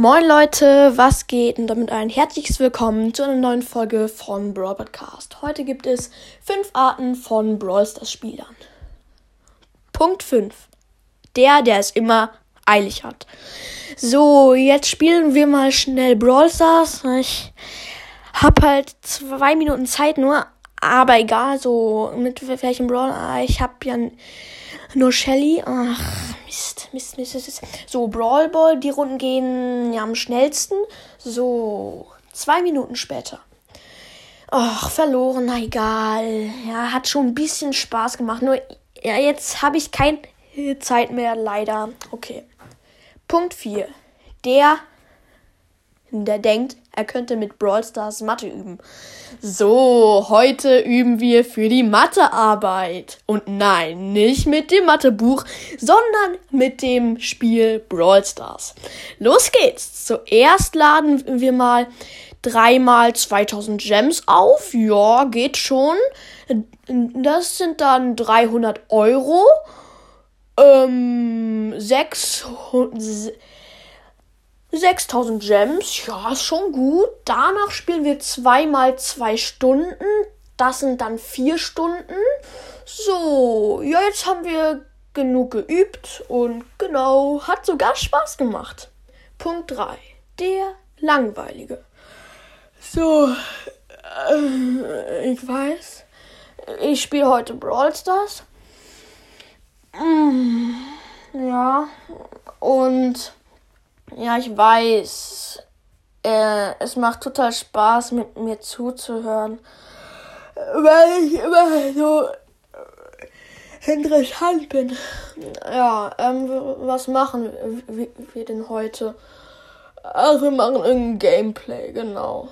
Moin Leute, was geht? Und damit ein herzliches Willkommen zu einer neuen Folge von Brawl Podcast. Heute gibt es fünf Arten von Brawl Stars Spielern. Punkt 5. Der, der es immer eilig hat. So, jetzt spielen wir mal schnell Brawl Stars. Ich hab halt zwei Minuten Zeit nur, aber egal, so mit welchem Brawl. Ich hab ja nur Shelly. Ach, Mist, Mist, Mist, Mist. So, Brawl Ball, die Runden gehen ja am schnellsten. So, zwei Minuten später. Ach, verloren, na egal. Ja, hat schon ein bisschen Spaß gemacht. Nur, ja, jetzt habe ich keine Zeit mehr, leider. Okay. Punkt 4. Der der denkt, er könnte mit Brawl Stars Mathe üben. So, heute üben wir für die Mathearbeit. Und nein, nicht mit dem Mathebuch, sondern mit dem Spiel Brawl Stars. Los geht's. Zuerst laden wir mal dreimal 2000 Gems auf. Ja, geht schon. Das sind dann 300 Euro. Ähm, 600 6000 Gems, ja, ist schon gut. Danach spielen wir zweimal zwei Stunden. Das sind dann vier Stunden. So, ja, jetzt haben wir genug geübt und genau, hat sogar Spaß gemacht. Punkt 3. Der Langweilige. So, äh, ich weiß, ich spiele heute Brawl Stars. Mm, ja, und ja, ich weiß. Äh, es macht total Spaß, mit mir zuzuhören. Weil ich immer so interessant bin. Ja, ähm, was machen wir denn heute? Ach, wir machen irgendein Gameplay, genau.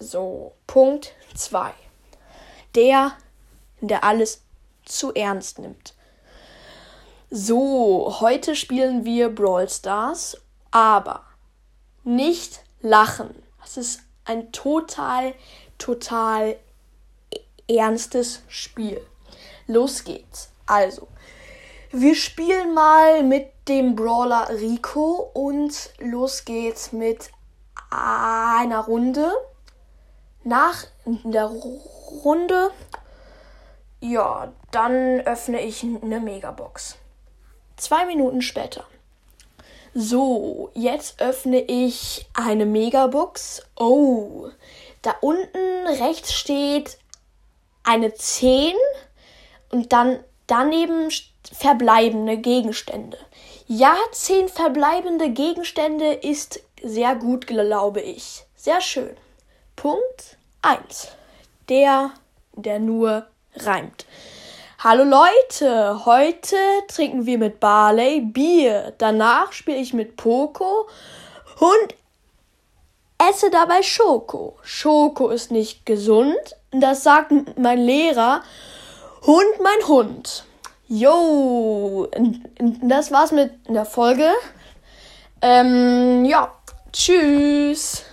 So, Punkt 2. Der, der alles zu ernst nimmt. So, heute spielen wir Brawl Stars aber nicht lachen. Das ist ein total, total ernstes Spiel. Los geht's. Also, wir spielen mal mit dem Brawler Rico und los geht's mit einer Runde. Nach der Runde, ja, dann öffne ich eine Megabox. Zwei Minuten später. So, jetzt öffne ich eine Megabox. Oh, da unten rechts steht eine 10 und dann daneben verbleibende Gegenstände. Ja, 10 verbleibende Gegenstände ist sehr gut, glaube ich. Sehr schön. Punkt 1. Der, der nur reimt. Hallo Leute, heute trinken wir mit Barley Bier. Danach spiele ich mit Poco und esse dabei Schoko. Schoko ist nicht gesund, das sagt mein Lehrer. Hund, mein Hund. Jo, das war's mit der Folge. Ähm, ja, tschüss.